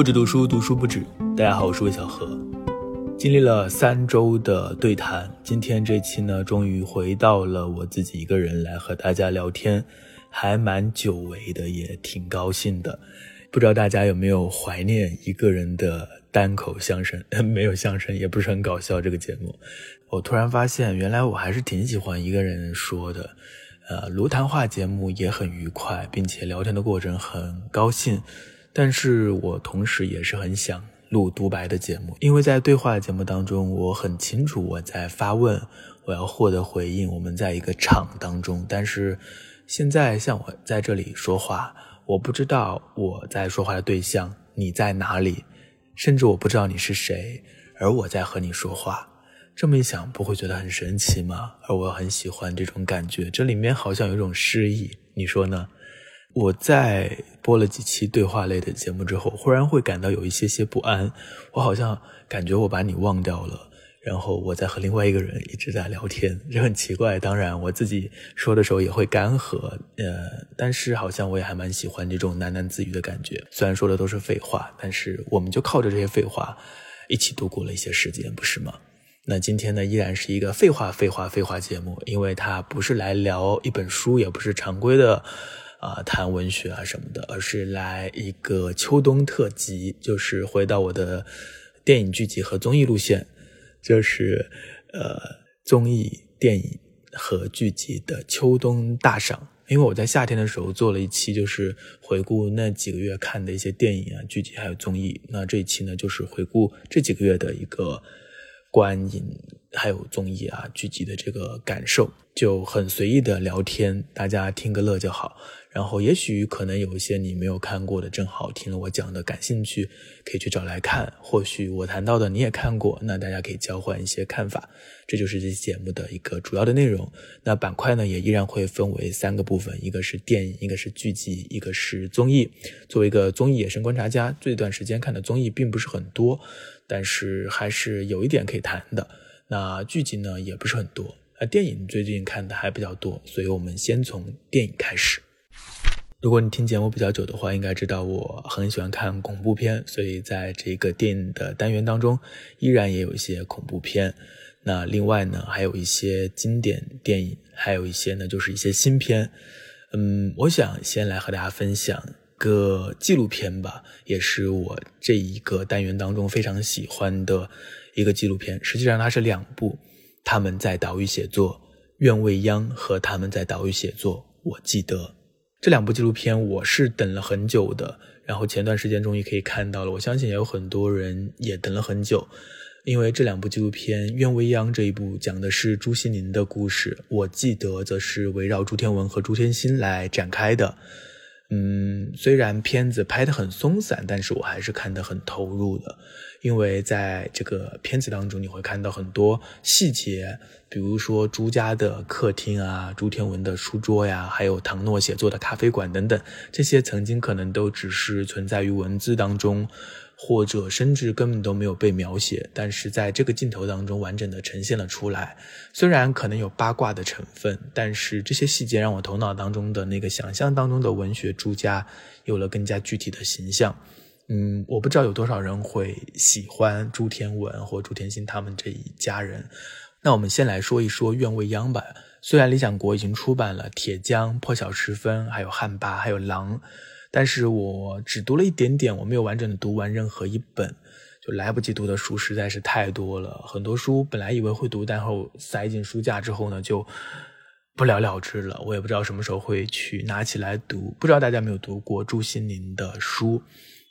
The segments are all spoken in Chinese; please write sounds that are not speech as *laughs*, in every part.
不止读书，读书不止。大家好，我是魏小何。经历了三周的对谈，今天这期呢，终于回到了我自己一个人来和大家聊天，还蛮久违的，也挺高兴的。不知道大家有没有怀念一个人的单口相声？*laughs* 没有相声，也不是很搞笑。这个节目，我突然发现，原来我还是挺喜欢一个人说的。呃，卢谈话节目也很愉快，并且聊天的过程很高兴。但是我同时也是很想录独白的节目，因为在对话节目当中，我很清楚我在发问，我要获得回应，我们在一个场当中。但是现在像我在这里说话，我不知道我在说话的对象你在哪里，甚至我不知道你是谁，而我在和你说话。这么一想，不会觉得很神奇吗？而我很喜欢这种感觉，这里面好像有一种诗意，你说呢？我在播了几期对话类的节目之后，忽然会感到有一些些不安。我好像感觉我把你忘掉了，然后我在和另外一个人一直在聊天，这很奇怪。当然，我自己说的时候也会干涸，呃，但是好像我也还蛮喜欢这种喃喃自语的感觉。虽然说的都是废话，但是我们就靠着这些废话一起度过了一些时间，不是吗？那今天呢，依然是一个废话、废话、废话节目，因为它不是来聊一本书，也不是常规的。啊，谈文学啊什么的，而是来一个秋冬特辑，就是回到我的电影剧集和综艺路线，就是呃综艺、电影和剧集的秋冬大赏。因为我在夏天的时候做了一期，就是回顾那几个月看的一些电影啊、剧集还有综艺。那这一期呢，就是回顾这几个月的一个观影还有综艺啊、剧集的这个感受，就很随意的聊天，大家听个乐就好。然后，也许可能有一些你没有看过的，正好听了我讲的感兴趣，可以去找来看。或许我谈到的你也看过，那大家可以交换一些看法。这就是这期节目的一个主要的内容。那板块呢，也依然会分为三个部分：一个是电影，一个是剧集，一个是综艺。作为一个综艺野生观察家，这段时间看的综艺并不是很多，但是还是有一点可以谈的。那剧集呢，也不是很多。啊，电影最近看的还比较多，所以我们先从电影开始。如果你听节目比较久的话，应该知道我很喜欢看恐怖片，所以在这个电影的单元当中，依然也有一些恐怖片。那另外呢，还有一些经典电影，还有一些呢就是一些新片。嗯，我想先来和大家分享个纪录片吧，也是我这一个单元当中非常喜欢的一个纪录片。实际上它是两部，他们在岛屿写作，《愿未央》和他们在岛屿写作，我记得。这两部纪录片我是等了很久的，然后前段时间终于可以看到了。我相信也有很多人也等了很久，因为这两部纪录片，《愿未央》这一部讲的是朱西甯的故事，我记得则是围绕朱天文和朱天心来展开的。嗯，虽然片子拍得很松散，但是我还是看得很投入的。因为在这个片子当中，你会看到很多细节，比如说朱家的客厅啊，朱天文的书桌呀，还有唐诺写作的咖啡馆等等，这些曾经可能都只是存在于文字当中，或者甚至根本都没有被描写，但是在这个镜头当中完整的呈现了出来。虽然可能有八卦的成分，但是这些细节让我头脑当中的那个想象当中的文学朱家有了更加具体的形象。嗯，我不知道有多少人会喜欢朱天文或朱天心他们这一家人。那我们先来说一说《愿未央》吧。虽然理想国已经出版了《铁匠》《破晓时分》，还有《汉巴》，还有《狼》，但是我只读了一点点，我没有完整的读完任何一本，就来不及读的书实在是太多了。很多书本来以为会读，但后塞进书架之后呢，就不了了之了。我也不知道什么时候会去拿起来读。不知道大家没有读过朱心凌的书？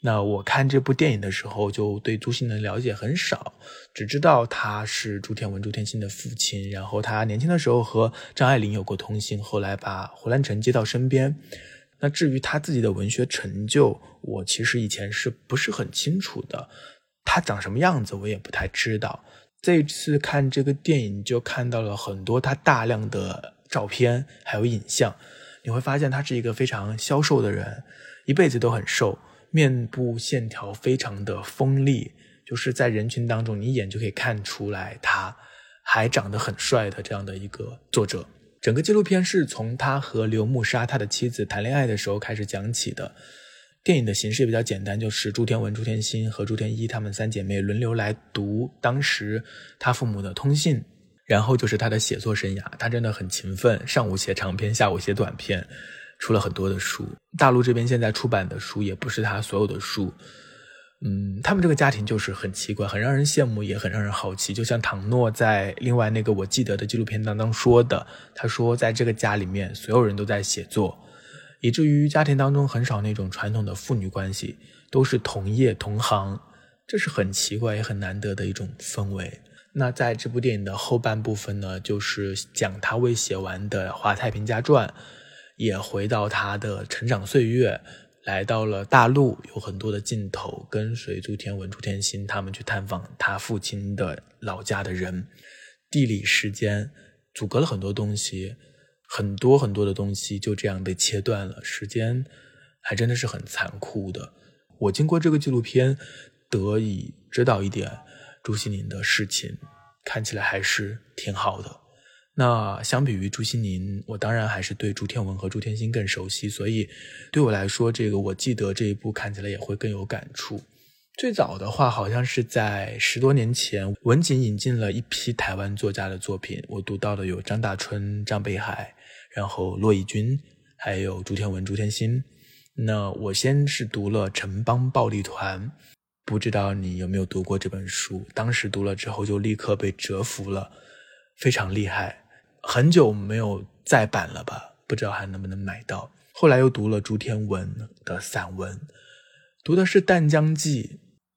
那我看这部电影的时候，就对朱心宁了解很少，只知道他是朱天文、朱天心的父亲，然后他年轻的时候和张爱玲有过通信，后来把胡兰成接到身边。那至于他自己的文学成就，我其实以前是不是很清楚的，他长什么样子我也不太知道。这次看这个电影，就看到了很多他大量的照片还有影像，你会发现他是一个非常消瘦的人，一辈子都很瘦。面部线条非常的锋利，就是在人群当中，你一眼就可以看出来他还长得很帅的这样的一个作者。整个纪录片是从他和刘慕沙他的妻子谈恋爱的时候开始讲起的。电影的形式也比较简单，就是朱天文、朱天心和朱天一他们三姐妹轮流来读当时他父母的通信，然后就是他的写作生涯。他真的很勤奋，上午写长篇，下午写短篇，出了很多的书。大陆这边现在出版的书也不是他所有的书。嗯，他们这个家庭就是很奇怪，很让人羡慕，也很让人好奇。就像唐诺在另外那个我记得的纪录片当中说的，他说在这个家里面，所有人都在写作。以至于家庭当中很少那种传统的父女关系，都是同业同行，这是很奇怪也很难得的一种氛围。那在这部电影的后半部分呢，就是讲他未写完的《华太平家传》，也回到他的成长岁月，来到了大陆，有很多的镜头跟随朱天文、朱天心他们去探访他父亲的老家的人，地理时间阻隔了很多东西。很多很多的东西就这样被切断了，时间还真的是很残酷的。我经过这个纪录片，得以知道一点朱西宁的事情，看起来还是挺好的。那相比于朱西宁，我当然还是对朱天文和朱天心更熟悉，所以对我来说，这个我记得这一部看起来也会更有感触。最早的话，好像是在十多年前，文景引进了一批台湾作家的作品，我读到的有张大春、张北海。然后骆以军，还有朱天文、朱天心。那我先是读了《城邦暴力团》，不知道你有没有读过这本书？当时读了之后就立刻被折服了，非常厉害。很久没有再版了吧？不知道还能不能买到。后来又读了朱天文的散文，读的是《淡江记》，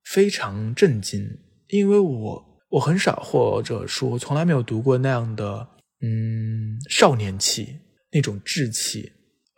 非常震惊，因为我我很少或者说从来没有读过那样的。嗯，少年气那种稚气，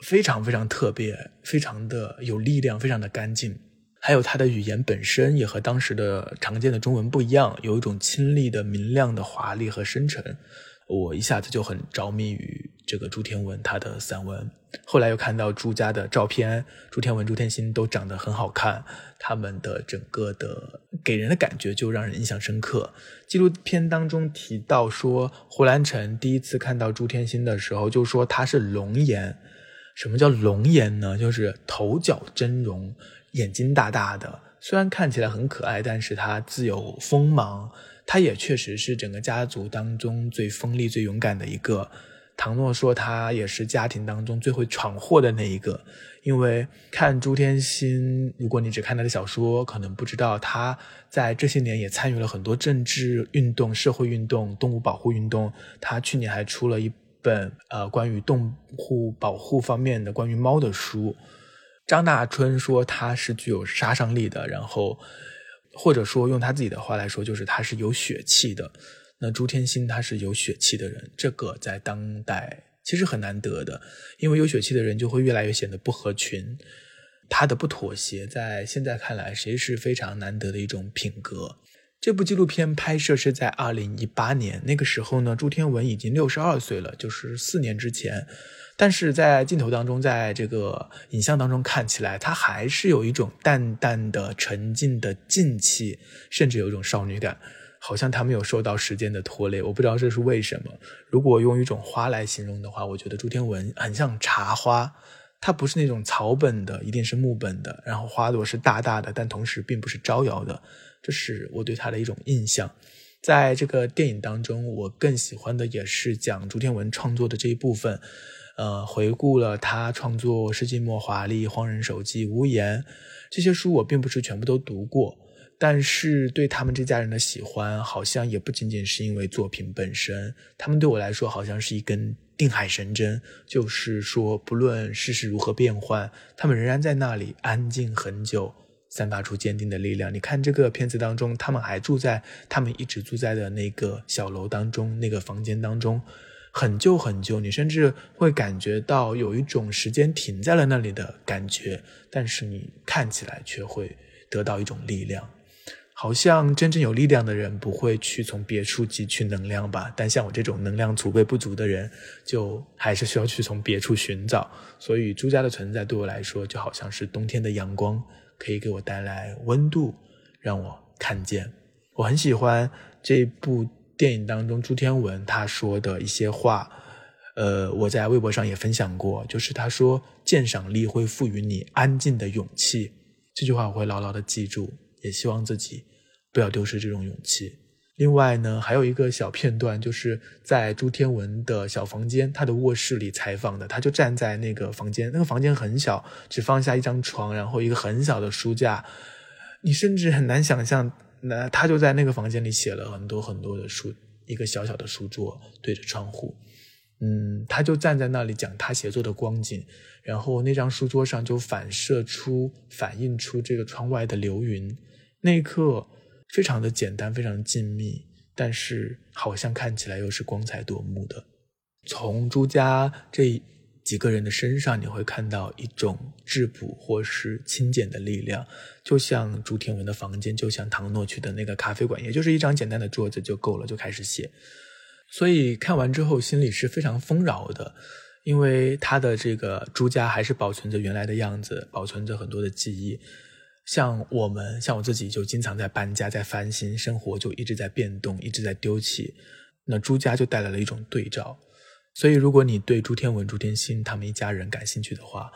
非常非常特别，非常的有力量，非常的干净。还有他的语言本身也和当时的常见的中文不一样，有一种清丽的、明亮的华丽和深沉。我一下子就很着迷于这个朱天文他的散文，后来又看到朱家的照片，朱天文、朱天心都长得很好看，他们的整个的给人的感觉就让人印象深刻。纪录片当中提到说，胡兰成第一次看到朱天心的时候，就说他是龙颜。什么叫龙颜呢？就是头角峥嵘，眼睛大大的，虽然看起来很可爱，但是他自有锋芒。他也确实是整个家族当中最锋利、最勇敢的一个。唐诺说他也是家庭当中最会闯祸的那一个。因为看朱天心，如果你只看他的小说，可能不知道他在这些年也参与了很多政治运动、社会运动、动物保护运动。他去年还出了一本呃关于动物保护方面的关于猫的书。张大春说他是具有杀伤力的，然后。或者说，用他自己的话来说，就是他是有血气的。那朱天心他是有血气的人，这个在当代其实很难得的，因为有血气的人就会越来越显得不合群。他的不妥协，在现在看来，谁是非常难得的一种品格。这部纪录片拍摄是在二零一八年，那个时候呢，朱天文已经六十二岁了，就是四年之前。但是在镜头当中，在这个影像当中看起来，他还是有一种淡淡的、沉静的静气，甚至有一种少女感，好像她没有受到时间的拖累。我不知道这是为什么。如果用一种花来形容的话，我觉得朱天文很像茶花，它不是那种草本的，一定是木本的，然后花朵是大大的，但同时并不是招摇的，这是我对他的一种印象。在这个电影当中，我更喜欢的也是讲朱天文创作的这一部分。呃，回顾了他创作《世纪末华丽》《荒人手记》《无言》这些书，我并不是全部都读过，但是对他们这家人的喜欢，好像也不仅仅是因为作品本身。他们对我来说，好像是一根定海神针，就是说，不论世事如何变幻，他们仍然在那里安静很久，散发出坚定的力量。你看这个片子当中，他们还住在他们一直住在的那个小楼当中，那个房间当中。很旧很旧，你甚至会感觉到有一种时间停在了那里的感觉，但是你看起来却会得到一种力量，好像真正有力量的人不会去从别处汲取能量吧？但像我这种能量储备不足的人，就还是需要去从别处寻找。所以朱家的存在对我来说，就好像是冬天的阳光，可以给我带来温度，让我看见。我很喜欢这部。电影当中，朱天文他说的一些话，呃，我在微博上也分享过，就是他说鉴赏力会赋予你安静的勇气，这句话我会牢牢的记住，也希望自己不要丢失这种勇气。另外呢，还有一个小片段，就是在朱天文的小房间，他的卧室里采访的，他就站在那个房间，那个房间很小，只放下一张床，然后一个很小的书架，你甚至很难想象，那他就在那个房间里写了很多很多的书，一个小小的书桌对着窗户，嗯，他就站在那里讲他写作的光景，然后那张书桌上就反射出、反映出这个窗外的流云，那一刻。非常的简单，非常静谧，但是好像看起来又是光彩夺目的。从朱家这几个人的身上，你会看到一种质朴或是清简的力量，就像朱天文的房间，就像唐诺去的那个咖啡馆，也就是一张简单的桌子就够了，就开始写。所以看完之后，心里是非常丰饶的，因为他的这个朱家还是保存着原来的样子，保存着很多的记忆。像我们，像我自己，就经常在搬家，在翻新，生活就一直在变动，一直在丢弃。那朱家就带来了一种对照。所以，如果你对朱天文、朱天心他们一家人感兴趣的话，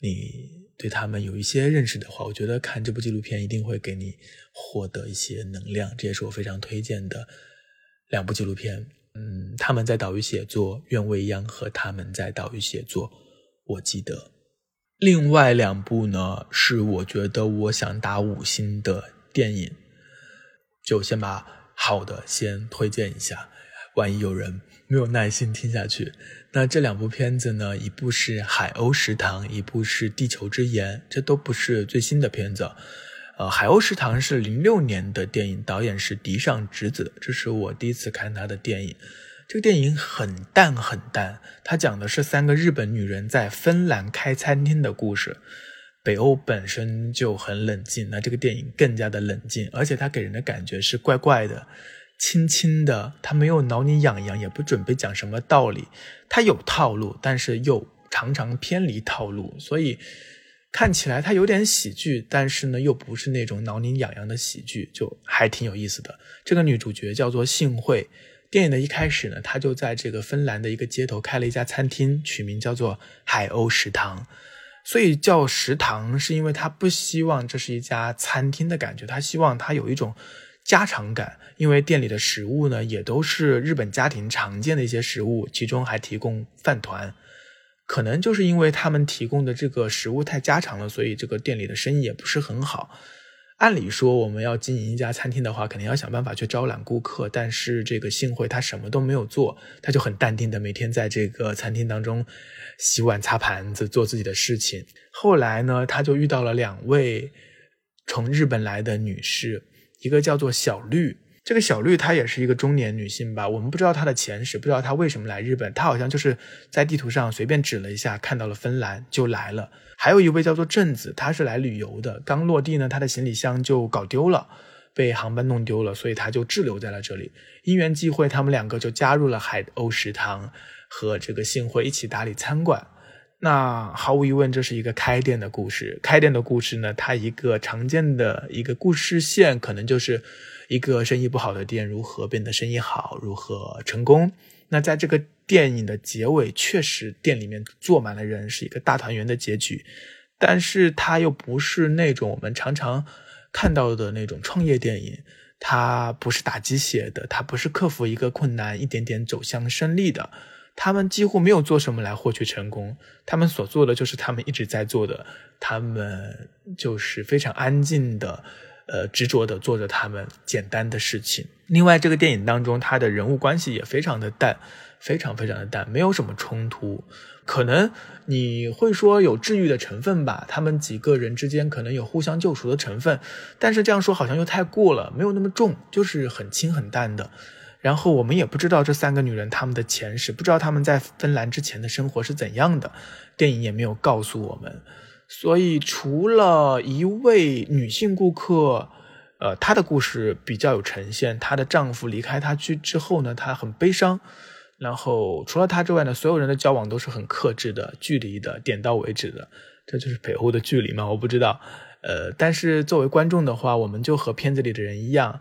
你对他们有一些认识的话，我觉得看这部纪录片一定会给你获得一些能量。这也是我非常推荐的两部纪录片。嗯，他们在岛屿写作，愿未央和他们在岛屿写作，我记得。另外两部呢，是我觉得我想打五星的电影，就先把好的先推荐一下，万一有人没有耐心听下去。那这两部片子呢，一部是《海鸥食堂》，一部是《地球之盐》，这都不是最新的片子。呃，《海鸥食堂》是零六年的电影，导演是荻上直子，这是我第一次看他的电影。这个电影很淡很淡，它讲的是三个日本女人在芬兰开餐厅的故事。北欧本身就很冷静，那这个电影更加的冷静，而且它给人的感觉是怪怪的、轻轻的，他没有挠你痒痒，也不准备讲什么道理，他有套路，但是又常常偏离套路，所以看起来他有点喜剧，但是呢又不是那种挠你痒痒的喜剧，就还挺有意思的。这个女主角叫做幸会。电影的一开始呢，他就在这个芬兰的一个街头开了一家餐厅，取名叫做海鸥食堂。所以叫食堂，是因为他不希望这是一家餐厅的感觉，他希望他有一种家常感。因为店里的食物呢，也都是日本家庭常见的一些食物，其中还提供饭团。可能就是因为他们提供的这个食物太家常了，所以这个店里的生意也不是很好。按理说，我们要经营一家餐厅的话，肯定要想办法去招揽顾客。但是这个幸会他什么都没有做，他就很淡定的每天在这个餐厅当中洗碗、擦盘子，做自己的事情。后来呢，他就遇到了两位从日本来的女士，一个叫做小绿。这个小绿她也是一个中年女性吧，我们不知道她的前史，不知道她为什么来日本。她好像就是在地图上随便指了一下，看到了芬兰就来了。还有一位叫做镇子，她是来旅游的，刚落地呢，她的行李箱就搞丢了，被航班弄丢了，所以她就滞留在了这里。因缘际会，他们两个就加入了海鸥食堂，和这个幸会一起打理餐馆。那毫无疑问，这是一个开店的故事。开店的故事呢，它一个常见的一个故事线，可能就是一个生意不好的店如何变得生意好，如何成功。那在这个电影的结尾，确实店里面坐满了人，是一个大团圆的结局。但是它又不是那种我们常常看到的那种创业电影，它不是打鸡血的，它不是克服一个困难一点点走向胜利的。他们几乎没有做什么来获取成功，他们所做的就是他们一直在做的，他们就是非常安静的，呃，执着的做着他们简单的事情。另外，这个电影当中，他的人物关系也非常的淡，非常非常的淡，没有什么冲突。可能你会说有治愈的成分吧，他们几个人之间可能有互相救赎的成分，但是这样说好像又太过了，没有那么重，就是很轻很淡的。然后我们也不知道这三个女人她们的前世，不知道她们在芬兰之前的生活是怎样的，电影也没有告诉我们。所以除了一位女性顾客，呃，她的故事比较有呈现，她的丈夫离开她去之后呢，她很悲伤。然后除了她之外呢，所有人的交往都是很克制的、距离的、点到为止的。这就是北欧的距离吗？我不知道。呃，但是作为观众的话，我们就和片子里的人一样。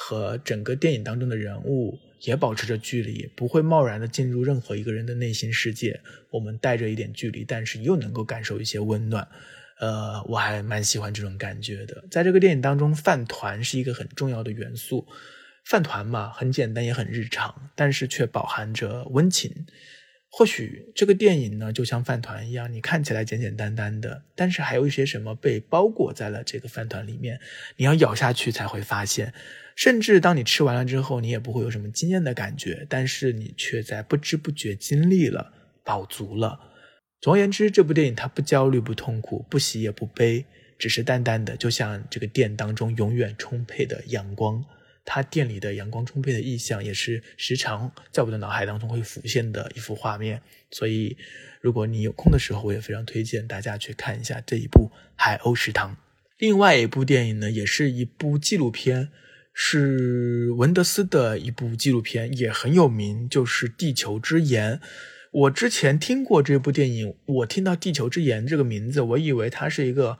和整个电影当中的人物也保持着距离，不会贸然的进入任何一个人的内心世界。我们带着一点距离，但是又能够感受一些温暖。呃，我还蛮喜欢这种感觉的。在这个电影当中，饭团是一个很重要的元素。饭团嘛，很简单也很日常，但是却饱含着温情。或许这个电影呢，就像饭团一样，你看起来简简单单的，但是还有一些什么被包裹在了这个饭团里面，你要咬下去才会发现。甚至当你吃完了之后，你也不会有什么惊艳的感觉，但是你却在不知不觉经历了，饱足了。总而言之，这部电影它不焦虑、不痛苦、不喜也不悲，只是淡淡的，就像这个店当中永远充沛的阳光。它店里的阳光充沛的意象，也是时常在我的脑海当中会浮现的一幅画面。所以，如果你有空的时候，我也非常推荐大家去看一下这一部《海鸥食堂》。另外一部电影呢，也是一部纪录片，是文德斯的一部纪录片，也很有名，就是《地球之盐》。我之前听过这部电影，我听到《地球之盐》这个名字，我以为它是一个。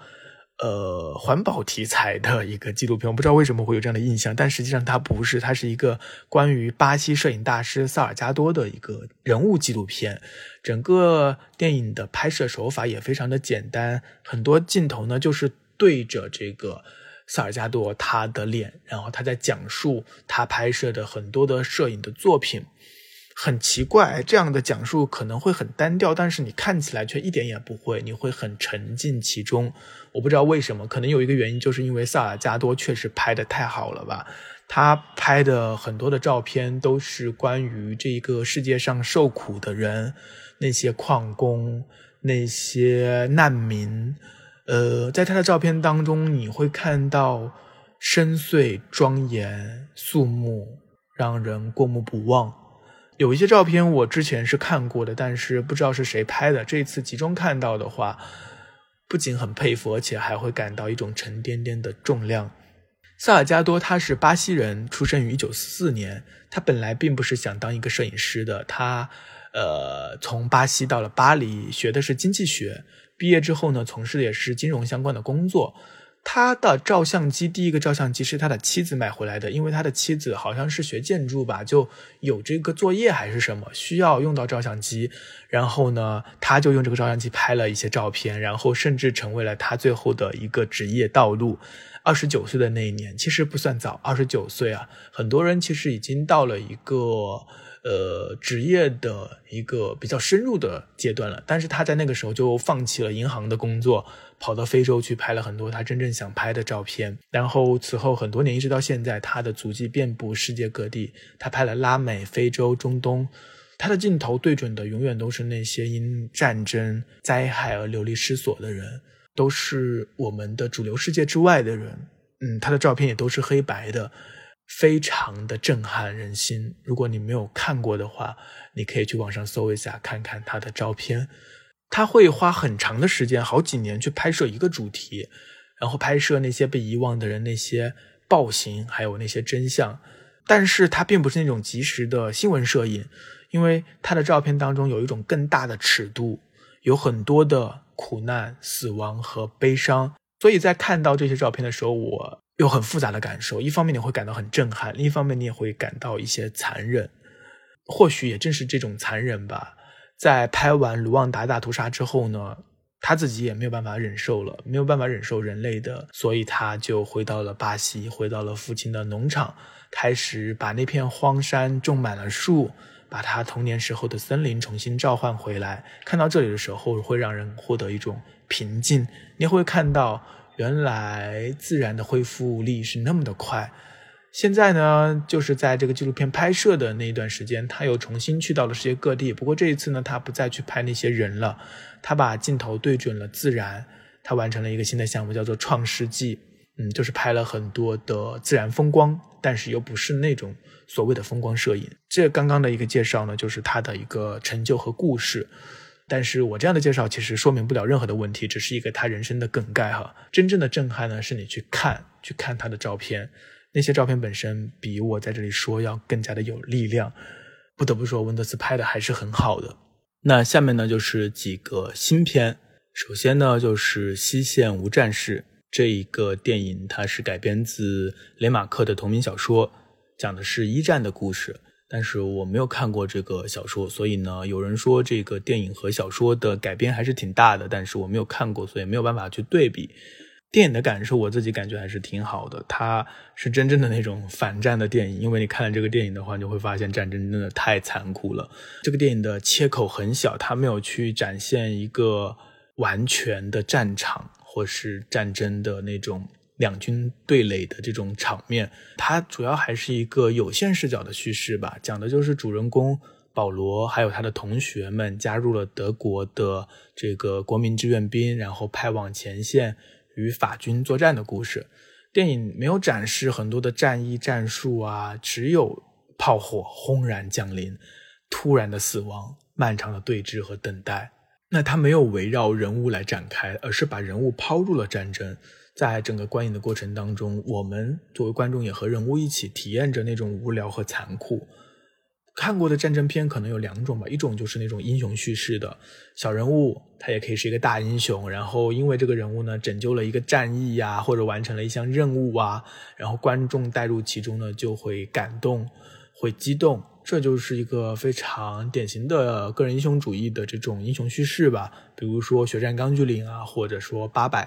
呃，环保题材的一个纪录片，我不知道为什么会有这样的印象，但实际上它不是，它是一个关于巴西摄影大师萨尔加多的一个人物纪录片。整个电影的拍摄手法也非常的简单，很多镜头呢就是对着这个萨尔加多他的脸，然后他在讲述他拍摄的很多的摄影的作品。很奇怪，这样的讲述可能会很单调，但是你看起来却一点也不会，你会很沉浸其中。我不知道为什么，可能有一个原因，就是因为萨尔加多确实拍的太好了吧。他拍的很多的照片都是关于这一个世界上受苦的人，那些矿工，那些难民。呃，在他的照片当中，你会看到深邃、庄严、肃穆，让人过目不忘。有一些照片我之前是看过的，但是不知道是谁拍的。这次集中看到的话，不仅很佩服，而且还会感到一种沉甸甸的重量。萨尔加多他是巴西人，出生于一九四四年。他本来并不是想当一个摄影师的，他呃从巴西到了巴黎，学的是经济学。毕业之后呢，从事的也是金融相关的工作。他的照相机，第一个照相机是他的妻子买回来的，因为他的妻子好像是学建筑吧，就有这个作业还是什么需要用到照相机，然后呢，他就用这个照相机拍了一些照片，然后甚至成为了他最后的一个职业道路。二十九岁的那一年，其实不算早，二十九岁啊，很多人其实已经到了一个。呃，职业的一个比较深入的阶段了，但是他在那个时候就放弃了银行的工作，跑到非洲去拍了很多他真正想拍的照片。然后此后很多年，一直到现在，他的足迹遍布世界各地。他拍了拉美、非洲、中东，他的镜头对准的永远都是那些因战争灾害而流离失所的人，都是我们的主流世界之外的人。嗯，他的照片也都是黑白的。非常的震撼人心。如果你没有看过的话，你可以去网上搜一下，看看他的照片。他会花很长的时间，好几年去拍摄一个主题，然后拍摄那些被遗忘的人、那些暴行，还有那些真相。但是他并不是那种及时的新闻摄影，因为他的照片当中有一种更大的尺度，有很多的苦难、死亡和悲伤。所以在看到这些照片的时候，我。有很复杂的感受，一方面你会感到很震撼，另一方面你也会感到一些残忍。或许也正是这种残忍吧，在拍完卢旺达大屠杀之后呢，他自己也没有办法忍受了，没有办法忍受人类的，所以他就回到了巴西，回到了父亲的农场，开始把那片荒山种满了树，把他童年时候的森林重新召唤回来。看到这里的时候，会让人获得一种平静。你会看到。原来自然的恢复力是那么的快，现在呢，就是在这个纪录片拍摄的那一段时间，他又重新去到了世界各地。不过这一次呢，他不再去拍那些人了，他把镜头对准了自然，他完成了一个新的项目，叫做《创世纪》。嗯，就是拍了很多的自然风光，但是又不是那种所谓的风光摄影。这刚刚的一个介绍呢，就是他的一个成就和故事。但是我这样的介绍其实说明不了任何的问题，只是一个他人生的梗概哈。真正的震撼呢，是你去看，去看他的照片，那些照片本身比我在这里说要更加的有力量。不得不说，温德斯拍的还是很好的。那下面呢，就是几个新片。首先呢，就是《西线无战事》这一个电影，它是改编自雷马克的同名小说，讲的是一战的故事。但是我没有看过这个小说，所以呢，有人说这个电影和小说的改编还是挺大的，但是我没有看过，所以没有办法去对比。电影的感受，我自己感觉还是挺好的。它是真正的那种反战的电影，因为你看了这个电影的话，你就会发现战争真的太残酷了。这个电影的切口很小，它没有去展现一个完全的战场或是战争的那种两军对垒的这种场面。它主要还是一个有限视角的叙事吧，讲的就是主人公保罗还有他的同学们加入了德国的这个国民志愿兵，然后派往前线。与法军作战的故事，电影没有展示很多的战役战术啊，只有炮火轰然降临，突然的死亡，漫长的对峙和等待。那它没有围绕人物来展开，而是把人物抛入了战争。在整个观影的过程当中，我们作为观众也和人物一起体验着那种无聊和残酷。看过的战争片可能有两种吧，一种就是那种英雄叙事的小人物，他也可以是一个大英雄，然后因为这个人物呢拯救了一个战役呀，或者完成了一项任务啊，然后观众带入其中呢就会感动，会激动，这就是一个非常典型的个人英雄主义的这种英雄叙事吧。比如说《血战钢锯岭》啊，或者说《八佰》。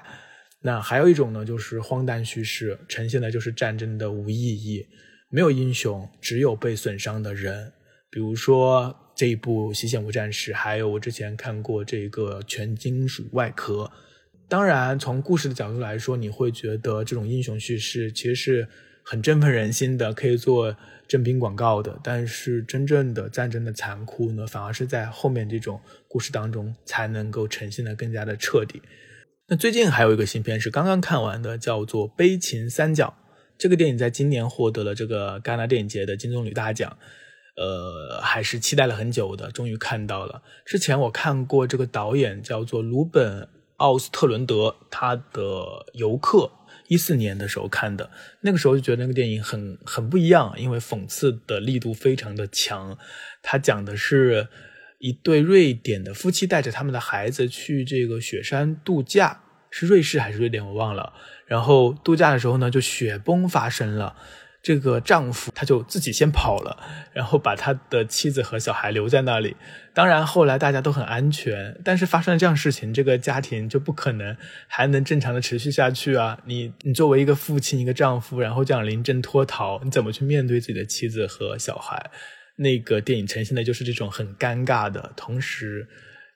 那还有一种呢，就是荒诞叙事，呈现的就是战争的无意义，没有英雄，只有被损伤的人。比如说这一部《洗险无战事》，还有我之前看过这个《全金属外壳》。当然，从故事的角度来说，你会觉得这种英雄叙事其实是很振奋人心的，可以做征兵广告的。但是，真正的战争的残酷呢，反而是在后面这种故事当中才能够呈现的更加的彻底。那最近还有一个新片是刚刚看完的，叫做《悲情三角》。这个电影在今年获得了这个戛纳电影节的金棕榈大奖。呃，还是期待了很久的，终于看到了。之前我看过这个导演叫做鲁本·奥斯特伦德，他的《游客》，一四年的时候看的，那个时候就觉得那个电影很很不一样，因为讽刺的力度非常的强。他讲的是一对瑞典的夫妻带着他们的孩子去这个雪山度假，是瑞士还是瑞典我忘了。然后度假的时候呢，就雪崩发生了。这个丈夫他就自己先跑了，然后把他的妻子和小孩留在那里。当然后来大家都很安全，但是发生了这样事情，这个家庭就不可能还能正常的持续下去啊！你你作为一个父亲，一个丈夫，然后这样临阵脱逃，你怎么去面对自己的妻子和小孩？那个电影呈现的就是这种很尴尬的，同时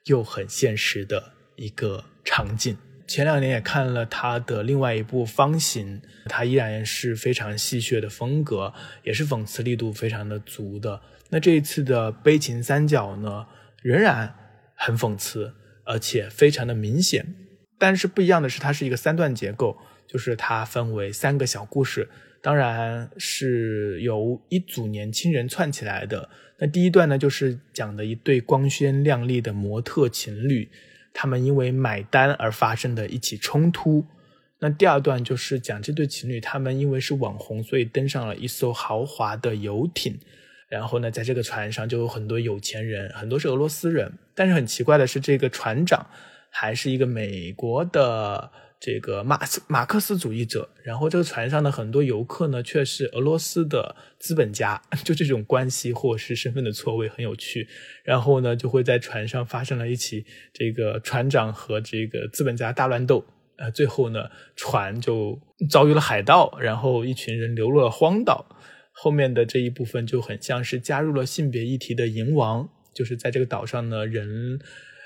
又很现实的一个场景。前两年也看了他的另外一部《方形》，他依然是非常戏谑的风格，也是讽刺力度非常的足的。那这一次的《悲情三角》呢，仍然很讽刺，而且非常的明显。但是不一样的是，它是一个三段结构，就是它分为三个小故事，当然是由一组年轻人串起来的。那第一段呢，就是讲的一对光鲜亮丽的模特情侣。他们因为买单而发生的一起冲突。那第二段就是讲这对情侣，他们因为是网红，所以登上了一艘豪华的游艇。然后呢，在这个船上就有很多有钱人，很多是俄罗斯人。但是很奇怪的是，这个船长还是一个美国的。这个马斯马克思主义者，然后这个船上的很多游客呢，却是俄罗斯的资本家，*laughs* 就这种关系或是身份的错位很有趣。然后呢，就会在船上发生了一起这个船长和这个资本家大乱斗。呃，最后呢，船就遭遇了海盗，然后一群人流落了荒岛。后面的这一部分就很像是加入了性别议题的银王，就是在这个岛上呢，人。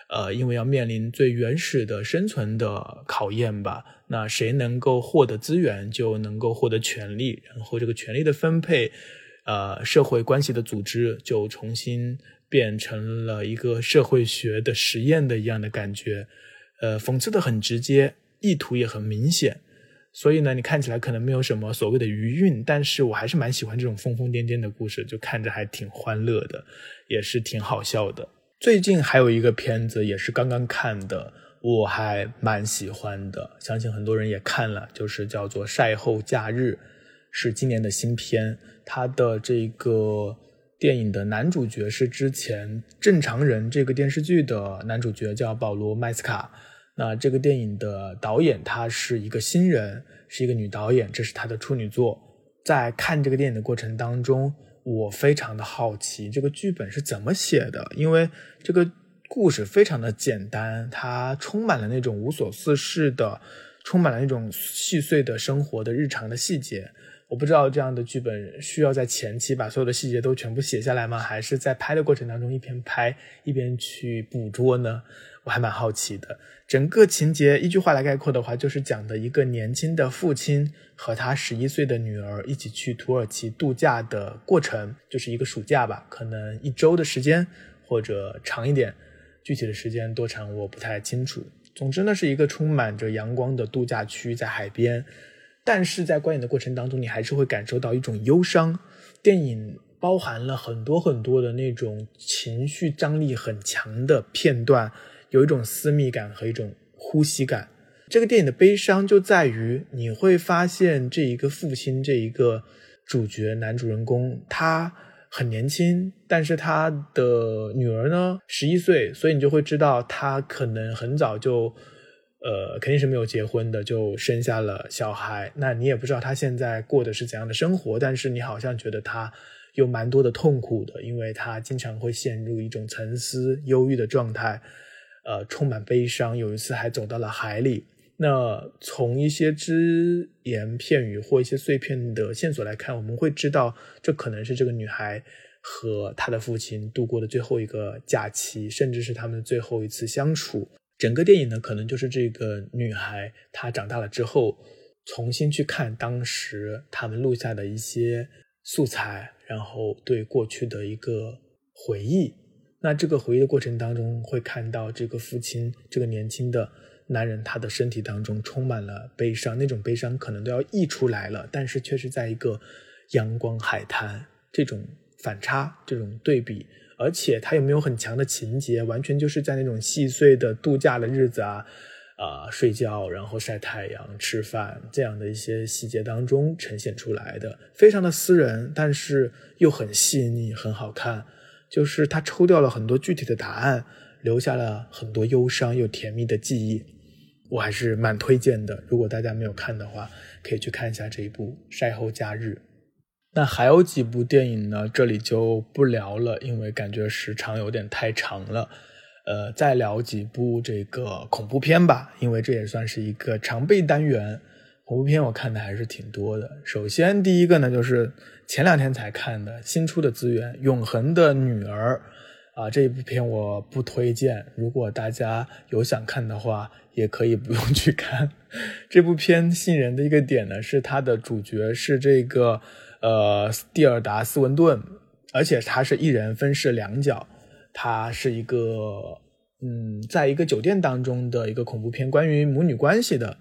呃，因为要面临最原始的生存的考验吧，那谁能够获得资源，就能够获得权利，然后这个权利的分配，呃，社会关系的组织就重新变成了一个社会学的实验的一样的感觉，呃，讽刺的很直接，意图也很明显，所以呢，你看起来可能没有什么所谓的余韵，但是我还是蛮喜欢这种疯疯癫癫的故事，就看着还挺欢乐的，也是挺好笑的。最近还有一个片子也是刚刚看的，我还蛮喜欢的，相信很多人也看了，就是叫做《晒后假日》，是今年的新片。它的这个电影的男主角是之前《正常人》这个电视剧的男主角，叫保罗·麦斯卡。那这个电影的导演她是一个新人，是一个女导演，这是她的处女作。在看这个电影的过程当中。我非常的好奇这个剧本是怎么写的，因为这个故事非常的简单，它充满了那种无所事事的，充满了那种细碎的生活的日常的细节。我不知道这样的剧本需要在前期把所有的细节都全部写下来吗？还是在拍的过程当中一边拍一边去捕捉呢？我还蛮好奇的。整个情节一句话来概括的话，就是讲的一个年轻的父亲和他十一岁的女儿一起去土耳其度假的过程，就是一个暑假吧，可能一周的时间或者长一点，具体的时间多长我不太清楚。总之呢，是一个充满着阳光的度假区，在海边。但是在观影的过程当中，你还是会感受到一种忧伤。电影包含了很多很多的那种情绪张力很强的片段，有一种私密感和一种呼吸感。这个电影的悲伤就在于，你会发现这一个父亲，这一个主角男主人公，他很年轻，但是他的女儿呢，十一岁，所以你就会知道他可能很早就。呃，肯定是没有结婚的，就生下了小孩。那你也不知道他现在过的是怎样的生活，但是你好像觉得他有蛮多的痛苦的，因为他经常会陷入一种沉思、忧郁的状态，呃，充满悲伤。有一次还走到了海里。那从一些只言片语或一些碎片的线索来看，我们会知道这可能是这个女孩和她的父亲度过的最后一个假期，甚至是他们最后一次相处。整个电影呢，可能就是这个女孩她长大了之后，重新去看当时他们录下的一些素材，然后对过去的一个回忆。那这个回忆的过程当中，会看到这个父亲，这个年轻的男人，他的身体当中充满了悲伤，那种悲伤可能都要溢出来了，但是却是在一个阳光海滩，这种反差，这种对比。而且他也没有很强的情节，完全就是在那种细碎的度假的日子啊，啊睡觉，然后晒太阳、吃饭这样的一些细节当中呈现出来的，非常的私人，但是又很细腻、很好看。就是他抽掉了很多具体的答案，留下了很多忧伤又甜蜜的记忆。我还是蛮推荐的，如果大家没有看的话，可以去看一下这一部《晒后假日》。那还有几部电影呢？这里就不聊了，因为感觉时长有点太长了。呃，再聊几部这个恐怖片吧，因为这也算是一个常备单元。恐怖片我看的还是挺多的。首先第一个呢，就是前两天才看的新出的资源《永恒的女儿》啊，这一部片我不推荐。如果大家有想看的话，也可以不用去看。这部片吸引人的一个点呢，是它的主角是这个。呃，蒂尔达·斯文顿，而且他是一人分饰两角，他是一个，嗯，在一个酒店当中的一个恐怖片，关于母女关系的。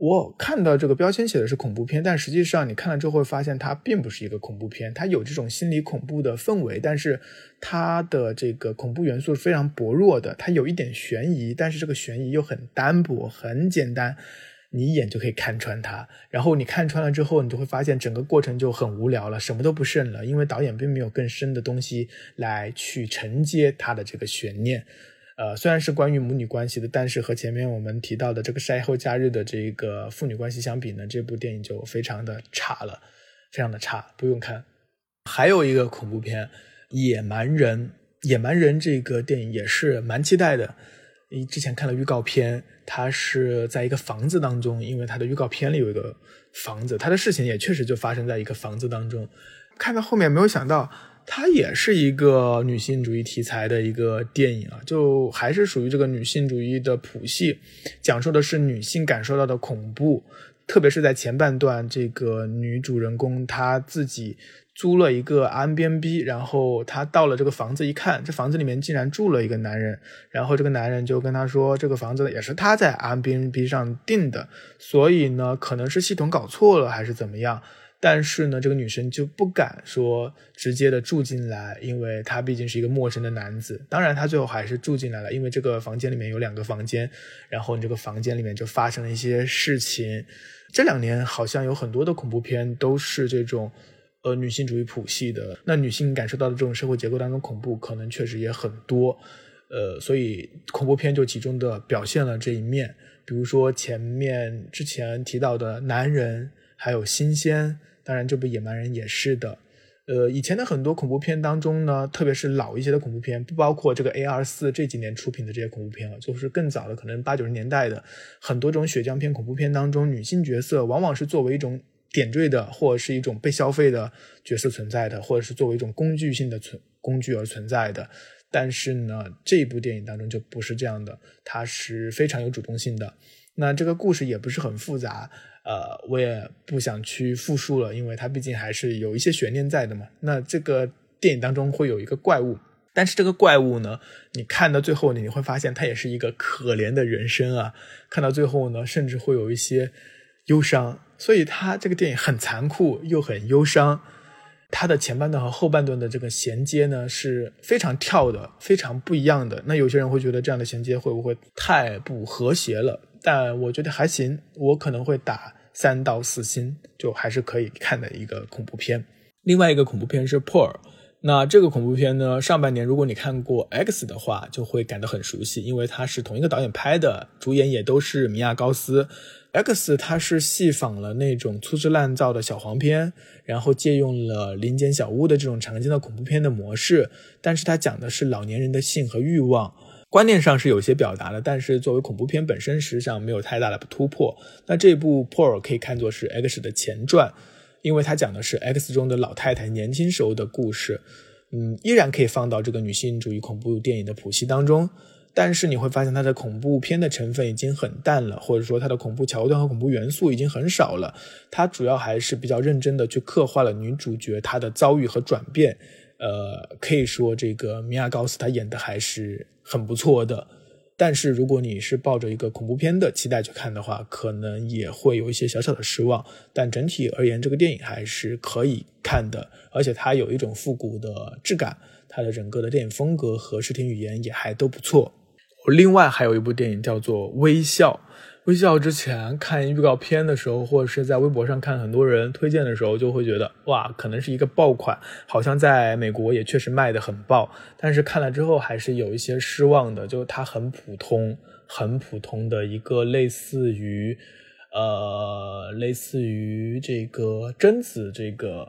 我看到这个标签写的是恐怖片，但实际上你看了之后会发现它并不是一个恐怖片，它有这种心理恐怖的氛围，但是它的这个恐怖元素是非常薄弱的，它有一点悬疑，但是这个悬疑又很单薄，很简单。你一眼就可以看穿它，然后你看穿了之后，你就会发现整个过程就很无聊了，什么都不剩了，因为导演并没有更深的东西来去承接它的这个悬念。呃，虽然是关于母女关系的，但是和前面我们提到的这个晒后假日的这个父女关系相比呢，这部电影就非常的差了，非常的差，不用看。还有一个恐怖片《野蛮人》，《野蛮人》这个电影也是蛮期待的。你之前看了预告片，他是在一个房子当中，因为他的预告片里有一个房子，他的事情也确实就发生在一个房子当中。看到后面没有想到，它也是一个女性主义题材的一个电影啊，就还是属于这个女性主义的谱系，讲述的是女性感受到的恐怖，特别是在前半段，这个女主人公她自己。租了一个 M B N B，然后她到了这个房子一看，这房子里面竟然住了一个男人，然后这个男人就跟她说，这个房子也是他在 M B N B 上订的，所以呢，可能是系统搞错了还是怎么样，但是呢，这个女生就不敢说直接的住进来，因为她毕竟是一个陌生的男子。当然，她最后还是住进来了，因为这个房间里面有两个房间，然后你这个房间里面就发生了一些事情。这两年好像有很多的恐怖片都是这种。呃，女性主义谱系的那女性感受到的这种社会结构当中恐怖，可能确实也很多。呃，所以恐怖片就集中的表现了这一面。比如说前面之前提到的男人，还有新鲜，当然这部野蛮人也是的。呃，以前的很多恐怖片当中呢，特别是老一些的恐怖片，不包括这个 A 二四这几年出品的这些恐怖片啊，就是更早的，可能八九十年代的很多种血浆片恐怖片当中，女性角色往往是作为一种点缀的，或者是一种被消费的角色存在的，或者是作为一种工具性的存工具而存在的。但是呢，这部电影当中就不是这样的，它是非常有主动性的。那这个故事也不是很复杂。呃，我也不想去复述了，因为它毕竟还是有一些悬念在的嘛。那这个电影当中会有一个怪物，但是这个怪物呢，你看到最后呢，你会发现它也是一个可怜的人生啊。看到最后呢，甚至会有一些忧伤，所以它这个电影很残酷又很忧伤。它的前半段和后半段的这个衔接呢是非常跳的，非常不一样的。那有些人会觉得这样的衔接会不会太不和谐了？但我觉得还行，我可能会打三到四星，就还是可以看的一个恐怖片。另外一个恐怖片是《破尔》，那这个恐怖片呢，上半年如果你看过《X》的话，就会感到很熟悉，因为它是同一个导演拍的，主演也都是米娅高斯。《X》它是戏仿了那种粗制滥造的小黄片，然后借用了林间小屋的这种常见的恐怖片的模式，但是它讲的是老年人的性和欲望。观念上是有些表达的，但是作为恐怖片本身，实际上没有太大的突破。那这部《破尔》可以看作是 X 的前传，因为它讲的是 X 中的老太太年轻时候的故事。嗯，依然可以放到这个女性主义恐怖电影的谱系当中。但是你会发现，它的恐怖片的成分已经很淡了，或者说它的恐怖桥段和恐怖元素已经很少了。它主要还是比较认真的去刻画了女主角她的遭遇和转变。呃，可以说这个米娅高斯她演的还是很不错的，但是如果你是抱着一个恐怖片的期待去看的话，可能也会有一些小小的失望。但整体而言，这个电影还是可以看的，而且它有一种复古的质感，它的整个的电影风格和视听语言也还都不错。另外还有一部电影叫做《微笑》。微笑之前看预告片的时候，或者是在微博上看很多人推荐的时候，就会觉得哇，可能是一个爆款，好像在美国也确实卖的很爆。但是看了之后还是有一些失望的，就它很普通，很普通的一个类似于，呃，类似于这个贞子这个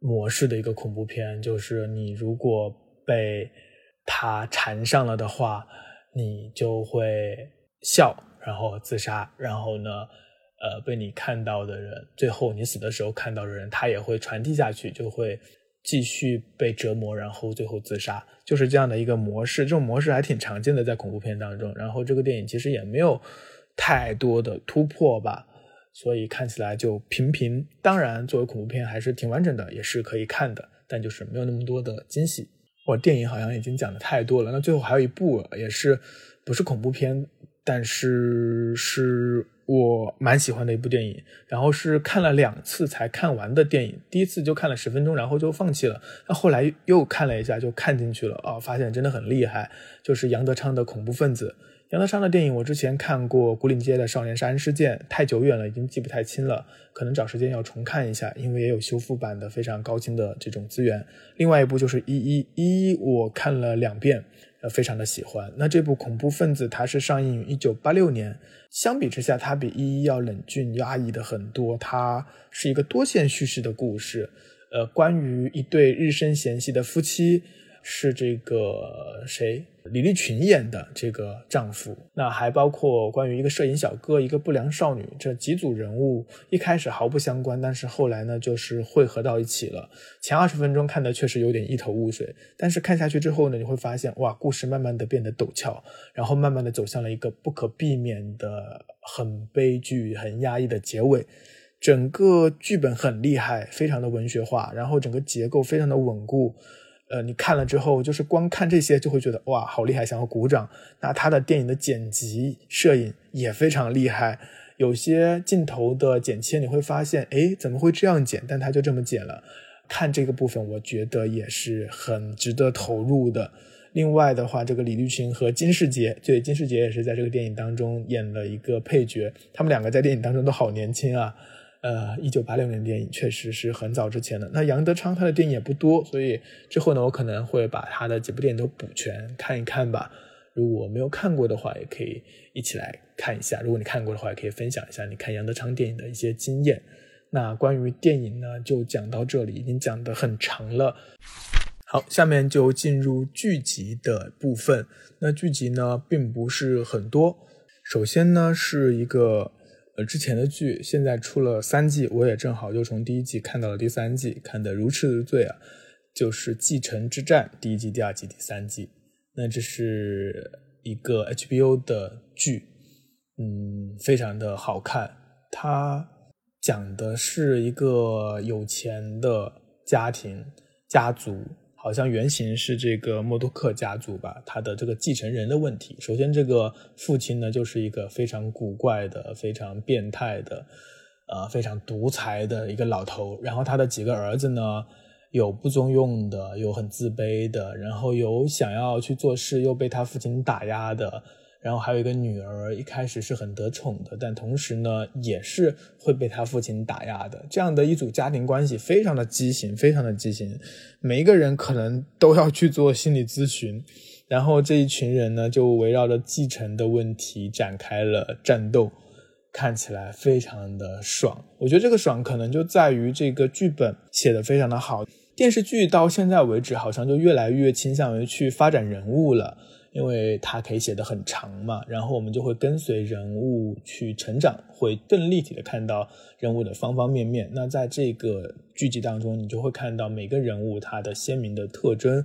模式的一个恐怖片，就是你如果被它缠上了的话，你就会笑。然后自杀，然后呢，呃，被你看到的人，最后你死的时候看到的人，他也会传递下去，就会继续被折磨，然后最后自杀，就是这样的一个模式。这种模式还挺常见的在恐怖片当中。然后这个电影其实也没有太多的突破吧，所以看起来就平平。当然，作为恐怖片还是挺完整的，也是可以看的，但就是没有那么多的惊喜。我电影好像已经讲的太多了，那最后还有一部也是不是恐怖片。但是是我蛮喜欢的一部电影，然后是看了两次才看完的电影。第一次就看了十分钟，然后就放弃了。那后来又看了一下，就看进去了啊，发现真的很厉害。就是杨德昌的《恐怖分子》。杨德昌的电影我之前看过，《古岭街的少年杀人事件》，太久远了，已经记不太清了，可能找时间要重看一下，因为也有修复版的非常高清的这种资源。另外一部就是《一一一》，我看了两遍。呃，非常的喜欢。那这部恐怖分子，它是上映于一九八六年，相比之下，它比一一要冷峻压抑的很多。它是一个多线叙事的故事，呃，关于一对日深嫌隙的夫妻。是这个谁，李立群演的这个丈夫，那还包括关于一个摄影小哥，一个不良少女，这几组人物一开始毫不相关，但是后来呢，就是汇合到一起了。前二十分钟看的确实有点一头雾水，但是看下去之后呢，你会发现，哇，故事慢慢的变得陡峭，然后慢慢的走向了一个不可避免的很悲剧、很压抑的结尾。整个剧本很厉害，非常的文学化，然后整个结构非常的稳固。呃，你看了之后，就是光看这些就会觉得哇，好厉害，想要鼓掌。那他的电影的剪辑、摄影也非常厉害，有些镜头的剪切你会发现，哎，怎么会这样剪？但他就这么剪了。看这个部分，我觉得也是很值得投入的。另外的话，这个李立群和金世杰，对，金世杰也是在这个电影当中演了一个配角，他们两个在电影当中都好年轻啊。呃，一九八六年电影确实是很早之前的。那杨德昌他的电影也不多，所以之后呢，我可能会把他的几部电影都补全看一看吧。如果没有看过的话，也可以一起来看一下。如果你看过的话，也可以分享一下你看杨德昌电影的一些经验。那关于电影呢，就讲到这里，已经讲得很长了。好，下面就进入剧集的部分。那剧集呢，并不是很多。首先呢，是一个呃之前的剧，现在出了三季，我也正好又从第一季看到了第三季，看得如痴如醉啊。就是《继承之战》第一季、第二季、第三季。那这是一个 HBO 的剧，嗯，非常的好看。它讲的是一个有钱的家庭家族。好像原型是这个默多克家族吧，他的这个继承人的问题。首先，这个父亲呢，就是一个非常古怪的、非常变态的、呃，非常独裁的一个老头。然后他的几个儿子呢，有不中用的，有很自卑的，然后有想要去做事又被他父亲打压的。然后还有一个女儿，一开始是很得宠的，但同时呢，也是会被他父亲打压的。这样的一组家庭关系非常的畸形，非常的畸形。每一个人可能都要去做心理咨询。然后这一群人呢，就围绕着继承的问题展开了战斗，看起来非常的爽。我觉得这个爽可能就在于这个剧本写的非常的好。电视剧到现在为止，好像就越来越倾向于去发展人物了。因为它可以写得很长嘛，然后我们就会跟随人物去成长，会更立体的看到人物的方方面面。那在这个剧集当中，你就会看到每个人物他的鲜明的特征。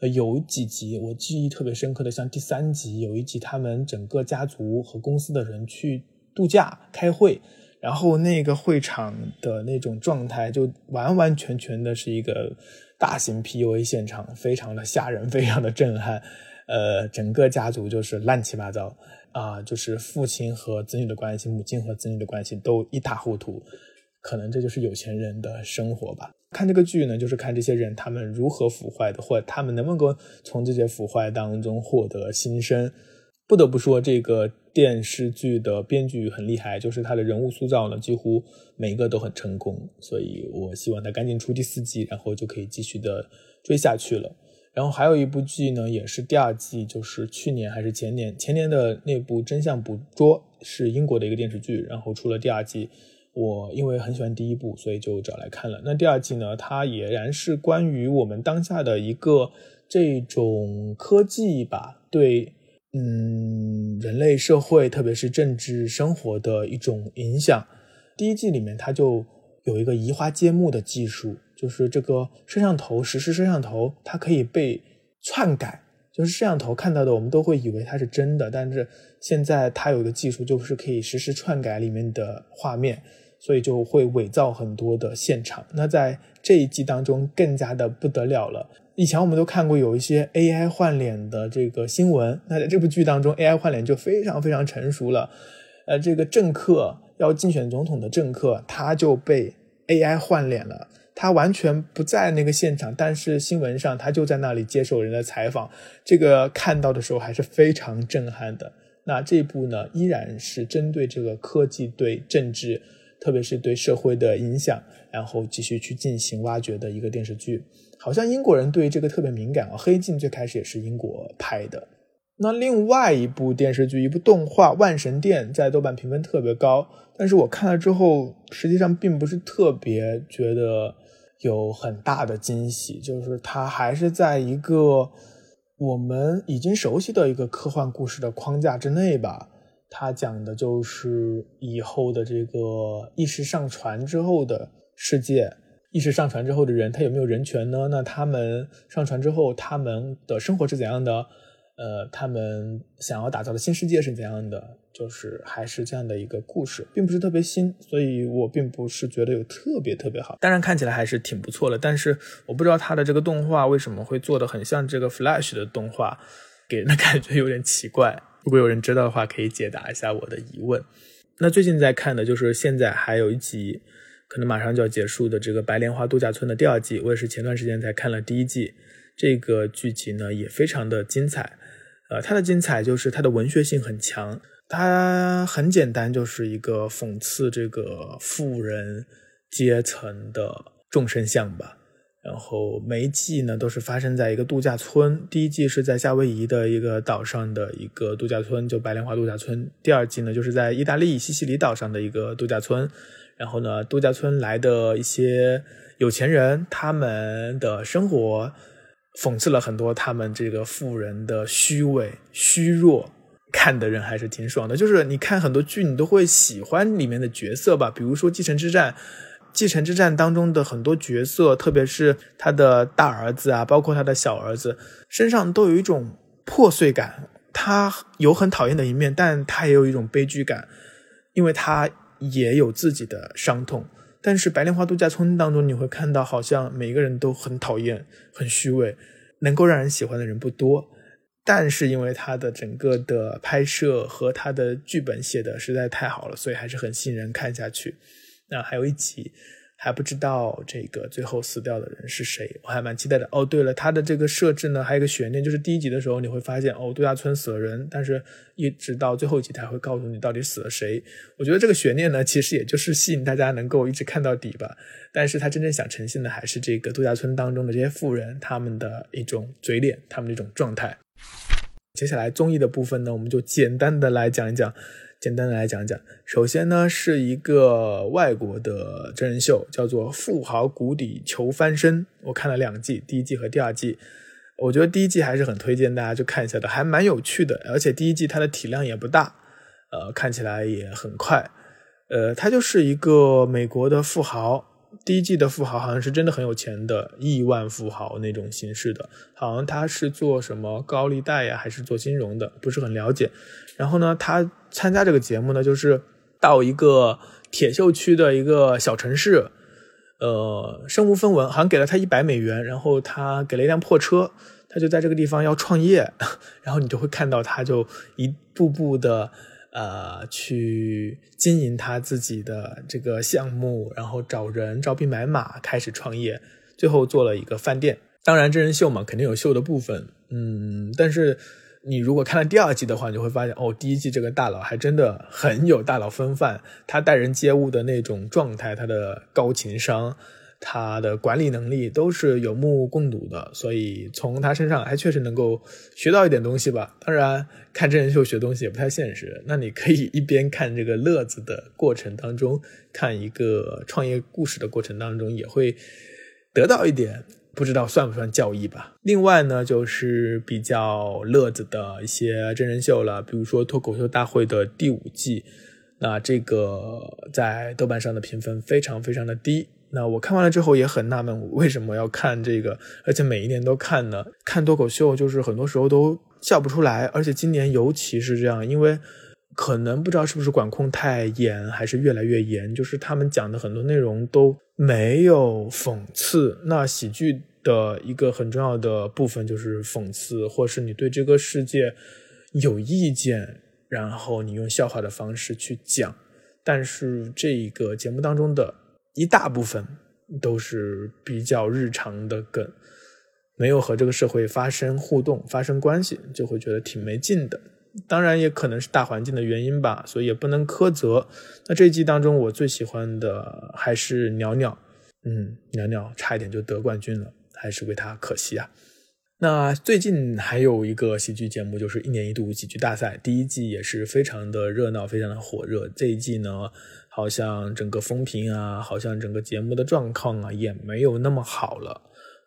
呃，有几集我记忆特别深刻的，像第三集有一集，他们整个家族和公司的人去度假开会，然后那个会场的那种状态就完完全全的是一个大型 PUA 现场，非常的吓人，非常的震撼。呃，整个家族就是乱七八糟啊，就是父亲和子女的关系，母亲和子女的关系都一塌糊涂，可能这就是有钱人的生活吧。看这个剧呢，就是看这些人他们如何腐坏的，或者他们能不能够从这些腐坏当中获得新生。不得不说，这个电视剧的编剧很厉害，就是他的人物塑造呢，几乎每一个都很成功。所以我希望他赶紧出第四季，然后就可以继续的追下去了。然后还有一部剧呢，也是第二季，就是去年还是前年，前年的那部《真相捕捉》是英国的一个电视剧，然后出了第二季。我因为很喜欢第一部，所以就找来看了。那第二季呢，它也然是关于我们当下的一个这种科技吧，对，嗯，人类社会，特别是政治生活的一种影响。第一季里面，它就有一个移花接木的技术。就是这个摄像头，实时摄像头，它可以被篡改。就是摄像头看到的，我们都会以为它是真的，但是现在它有一个技术，就是可以实时篡改里面的画面，所以就会伪造很多的现场。那在这一季当中更加的不得了了。以前我们都看过有一些 AI 换脸的这个新闻，那在这部剧当中，AI 换脸就非常非常成熟了。呃，这个政客要竞选总统的政客，他就被 AI 换脸了。他完全不在那个现场，但是新闻上他就在那里接受人的采访。这个看到的时候还是非常震撼的。那这一部呢，依然是针对这个科技对政治，特别是对社会的影响，然后继续去进行挖掘的一个电视剧。好像英国人对这个特别敏感啊，《黑镜》最开始也是英国拍的。那另外一部电视剧，一部动画《万神殿》在豆瓣评分特别高，但是我看了之后，实际上并不是特别觉得。有很大的惊喜，就是它还是在一个我们已经熟悉的一个科幻故事的框架之内吧。它讲的就是以后的这个意识上传之后的世界，意识上传之后的人，他有没有人权呢？那他们上传之后，他们的生活是怎样的？呃，他们想要打造的新世界是怎样的？就是还是这样的一个故事，并不是特别新，所以我并不是觉得有特别特别好。当然看起来还是挺不错的，但是我不知道它的这个动画为什么会做的很像这个 Flash 的动画，给人的感觉有点奇怪。如果有人知道的话，可以解答一下我的疑问。那最近在看的就是现在还有一集，可能马上就要结束的这个《白莲花度假村》的第二季，我也是前段时间才看了第一季。这个剧集呢也非常的精彩，呃，它的精彩就是它的文学性很强。它很简单，就是一个讽刺这个富人阶层的众生相吧。然后每一季呢都是发生在一个度假村。第一季是在夏威夷的一个岛上的一个度假村，就白莲花度假村。第二季呢就是在意大利西西里岛上的一个度假村。然后呢，度假村来的一些有钱人，他们的生活讽刺了很多他们这个富人的虚伪、虚弱，看的人还是挺爽的。就是你看很多剧，你都会喜欢里面的角色吧，比如说《继承之战》。继承之战当中的很多角色，特别是他的大儿子啊，包括他的小儿子，身上都有一种破碎感。他有很讨厌的一面，但他也有一种悲剧感，因为他也有自己的伤痛。但是白莲花度假村当中，你会看到好像每个人都很讨厌、很虚伪，能够让人喜欢的人不多。但是因为他的整个的拍摄和他的剧本写的实在太好了，所以还是很吸引人看下去。那还有一集还不知道这个最后死掉的人是谁，我还蛮期待的。哦，对了，它的这个设置呢，还有一个悬念，就是第一集的时候你会发现哦，度假村死了人，但是一直到最后一集才会告诉你到底死了谁。我觉得这个悬念呢，其实也就是吸引大家能够一直看到底吧。但是他真正想呈现的还是这个度假村当中的这些富人他们的一种嘴脸，他们的一种状态。接下来综艺的部分呢，我们就简单的来讲一讲。简单的来讲讲，首先呢是一个外国的真人秀，叫做《富豪谷底求翻身》。我看了两季，第一季和第二季，我觉得第一季还是很推荐大家去看一下的，还蛮有趣的。而且第一季它的体量也不大，呃，看起来也很快。呃，他就是一个美国的富豪。第一季的富豪好像是真的很有钱的亿万富豪那种形式的，好像他是做什么高利贷呀，还是做金融的，不是很了解。然后呢，他参加这个节目呢，就是到一个铁锈区的一个小城市，呃，身无分文，好像给了他一百美元，然后他给了一辆破车，他就在这个地方要创业，*laughs* 然后你就会看到他就一步步的。呃，去经营他自己的这个项目，然后找人招兵买马，开始创业，最后做了一个饭店。当然，真人秀嘛，肯定有秀的部分。嗯，但是你如果看了第二季的话，你会发现，哦，第一季这个大佬还真的很有大佬风范，他待人接物的那种状态，他的高情商。他的管理能力都是有目共睹的，所以从他身上还确实能够学到一点东西吧。当然，看真人秀学东西也不太现实。那你可以一边看这个乐子的过程当中，看一个创业故事的过程当中，也会得到一点不知道算不算教益吧。另外呢，就是比较乐子的一些真人秀了，比如说《脱口秀大会》的第五季，那这个在豆瓣上的评分非常非常的低。那我看完了之后也很纳闷，为什么要看这个？而且每一年都看呢？看脱口秀就是很多时候都笑不出来，而且今年尤其是这样，因为可能不知道是不是管控太严，还是越来越严，就是他们讲的很多内容都没有讽刺。那喜剧的一个很重要的部分就是讽刺，或是你对这个世界有意见，然后你用笑话的方式去讲。但是这个节目当中的。一大部分都是比较日常的梗，没有和这个社会发生互动、发生关系，就会觉得挺没劲的。当然，也可能是大环境的原因吧，所以也不能苛责。那这一季当中，我最喜欢的还是鸟鸟，嗯，鸟鸟差一点就得冠军了，还是为他可惜啊。那最近还有一个喜剧节目，就是一年一度喜剧大赛，第一季也是非常的热闹，非常的火热。这一季呢？好像整个风评啊，好像整个节目的状况啊，也没有那么好了。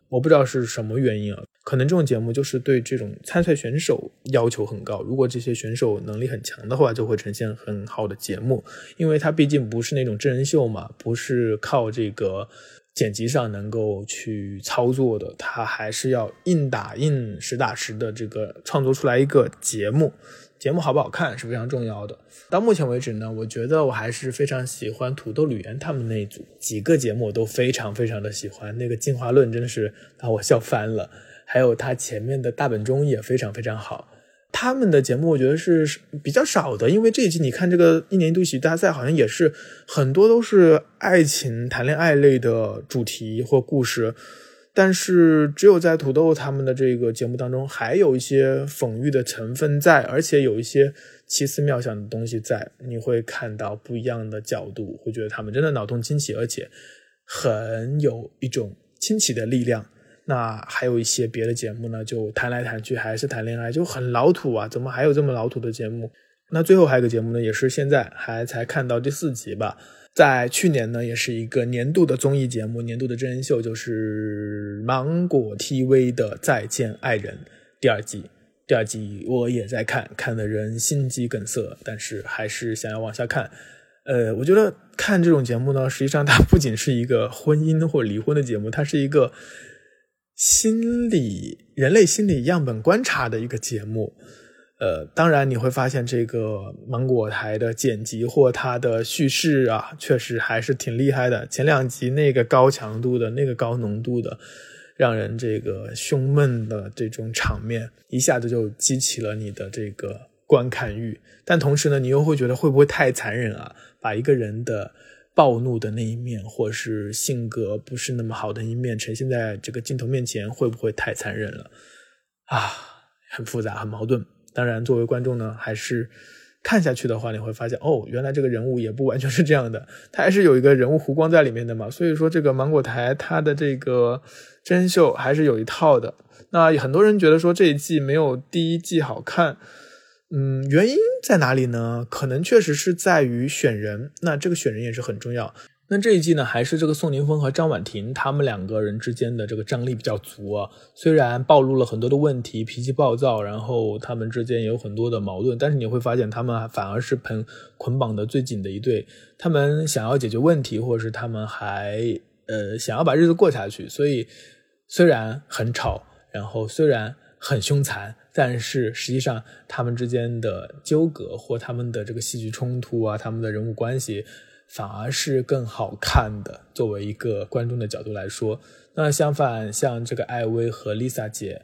我不知道是什么原因啊，可能这种节目就是对这种参赛选手要求很高。如果这些选手能力很强的话，就会呈现很好的节目。因为它毕竟不是那种真人秀嘛，不是靠这个剪辑上能够去操作的，它还是要硬打硬、实打实的这个创作出来一个节目。节目好不好看是非常重要的。到目前为止呢，我觉得我还是非常喜欢土豆吕岩他们那一组几个节目，我都非常非常的喜欢。那个进化论真的是把我笑翻了，还有他前面的大本钟也非常非常好。他们的节目我觉得是比较少的，因为这一季你看这个一年一度喜剧大赛，好像也是很多都是爱情、谈恋爱类的主题或故事。但是只有在土豆他们的这个节目当中，还有一些讽喻的成分在，而且有一些奇思妙想的东西在，你会看到不一样的角度，会觉得他们真的脑洞清奇，而且很有一种清奇的力量。那还有一些别的节目呢，就谈来谈去还是谈恋爱，就很老土啊！怎么还有这么老土的节目？那最后还有个节目呢，也是现在还才看到第四集吧。在去年呢，也是一个年度的综艺节目，年度的真人秀，就是芒果 TV 的《再见爱人》第二季。第二季我也在看，看的人心肌梗塞，但是还是想要往下看。呃，我觉得看这种节目呢，实际上它不仅是一个婚姻或离婚的节目，它是一个心理人类心理样本观察的一个节目。呃，当然你会发现这个芒果台的剪辑或它的叙事啊，确实还是挺厉害的。前两集那个高强度的、那个高浓度的，让人这个胸闷的这种场面，一下子就激起了你的这个观看欲。但同时呢，你又会觉得会不会太残忍啊？把一个人的暴怒的那一面，或是性格不是那么好的一面呈现在这个镜头面前，会不会太残忍了？啊，很复杂，很矛盾。当然，作为观众呢，还是看下去的话，你会发现哦，原来这个人物也不完全是这样的，他还是有一个人物弧光在里面的嘛。所以说，这个芒果台它的这个真人秀还是有一套的。那很多人觉得说这一季没有第一季好看，嗯，原因在哪里呢？可能确实是在于选人，那这个选人也是很重要。那这一季呢，还是这个宋宁峰和张婉婷他们两个人之间的这个张力比较足啊。虽然暴露了很多的问题，脾气暴躁，然后他们之间也有很多的矛盾，但是你会发现他们反而是捆捆绑的最紧的一对。他们想要解决问题，或者是他们还呃想要把日子过下去。所以虽然很吵，然后虽然很凶残，但是实际上他们之间的纠葛或他们的这个戏剧冲突啊，他们的人物关系。反而是更好看的。作为一个观众的角度来说，那相反，像这个艾薇和 Lisa 姐，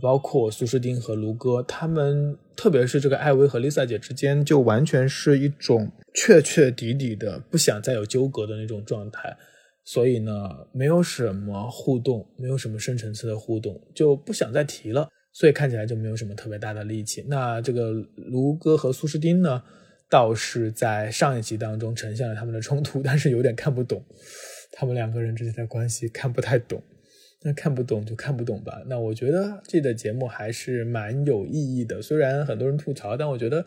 包括苏诗丁和卢哥，他们特别是这个艾薇和 Lisa 姐之间，就完全是一种确确底底的不想再有纠葛的那种状态。所以呢，没有什么互动，没有什么深层次的互动，就不想再提了。所以看起来就没有什么特别大的力气。那这个卢哥和苏诗丁呢？倒是在上一集当中呈现了他们的冲突，但是有点看不懂他们两个人之间的关系，看不太懂。那看不懂就看不懂吧。那我觉得这个节目还是蛮有意义的，虽然很多人吐槽，但我觉得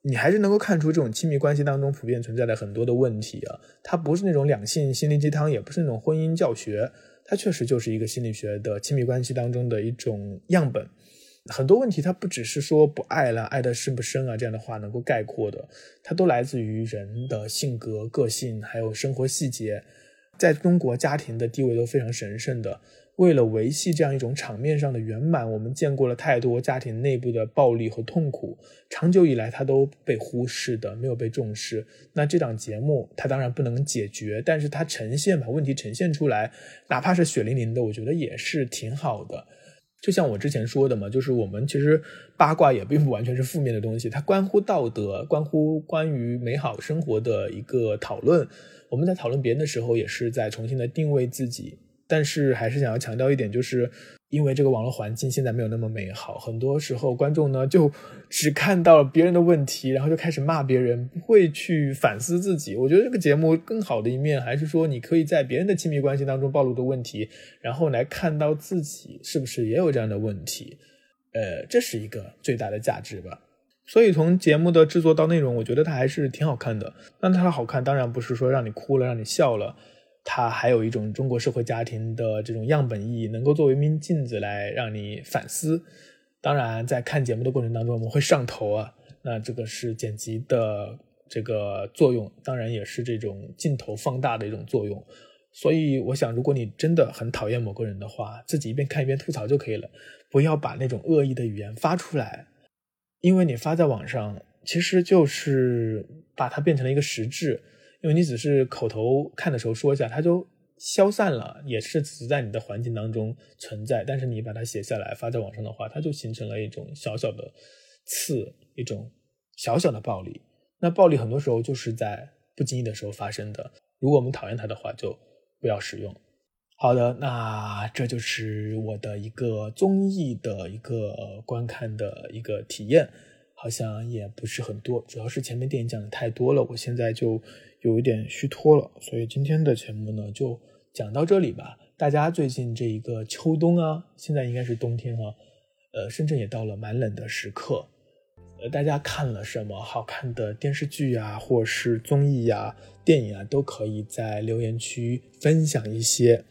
你还是能够看出这种亲密关系当中普遍存在的很多的问题啊。它不是那种两性心灵鸡汤，也不是那种婚姻教学，它确实就是一个心理学的亲密关系当中的一种样本。很多问题，它不只是说不爱了、爱的深不深啊这样的话能够概括的，它都来自于人的性格、个性，还有生活细节。在中国，家庭的地位都非常神圣的。为了维系这样一种场面上的圆满，我们见过了太多家庭内部的暴力和痛苦，长久以来它都被忽视的，没有被重视。那这档节目，它当然不能解决，但是它呈现把问题呈现出来，哪怕是血淋淋的，我觉得也是挺好的。就像我之前说的嘛，就是我们其实八卦也并不完全是负面的东西，它关乎道德，关乎关于美好生活的一个讨论。我们在讨论别人的时候，也是在重新的定位自己。但是还是想要强调一点，就是因为这个网络环境现在没有那么美好，很多时候观众呢就 *laughs* 只看到别人的问题，然后就开始骂别人，不会去反思自己。我觉得这个节目更好的一面，还是说你可以在别人的亲密关系当中暴露的问题，然后来看到自己是不是也有这样的问题。呃，这是一个最大的价值吧。所以从节目的制作到内容，我觉得它还是挺好看的。那它的好看，当然不是说让你哭了，让你笑了。它还有一种中国社会家庭的这种样本意义，能够作为一面镜子来让你反思。当然，在看节目的过程当中，我们会上头啊，那这个是剪辑的这个作用，当然也是这种镜头放大的一种作用。所以，我想，如果你真的很讨厌某个人的话，自己一边看一边吐槽就可以了，不要把那种恶意的语言发出来，因为你发在网上，其实就是把它变成了一个实质。因为你只是口头看的时候说一下，它就消散了，也是只在你的环境当中存在。但是你把它写下来发在网上的话，它就形成了一种小小的刺，一种小小的暴力。那暴力很多时候就是在不经意的时候发生的。如果我们讨厌它的话，就不要使用。好的，那这就是我的一个综艺的一个观看的一个体验，好像也不是很多，主要是前面电影讲的太多了，我现在就。有一点虚脱了，所以今天的节目呢就讲到这里吧。大家最近这一个秋冬啊，现在应该是冬天啊，呃，深圳也到了蛮冷的时刻，呃，大家看了什么好看的电视剧啊，或是综艺呀、电影啊，都可以在留言区分享一些，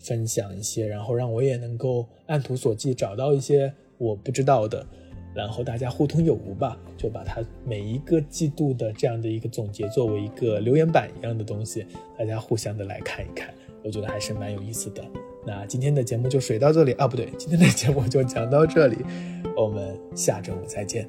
分享一些，然后让我也能够按图索骥找到一些我不知道的，然后大家互通有无吧，就把它每一个季度的这样的一个总结作为一个留言板一样的东西，大家互相的来看一看，我觉得还是蛮有意思的。那今天的节目就水到这里啊，不对，今天的节目就讲到这里，我们下周五再见。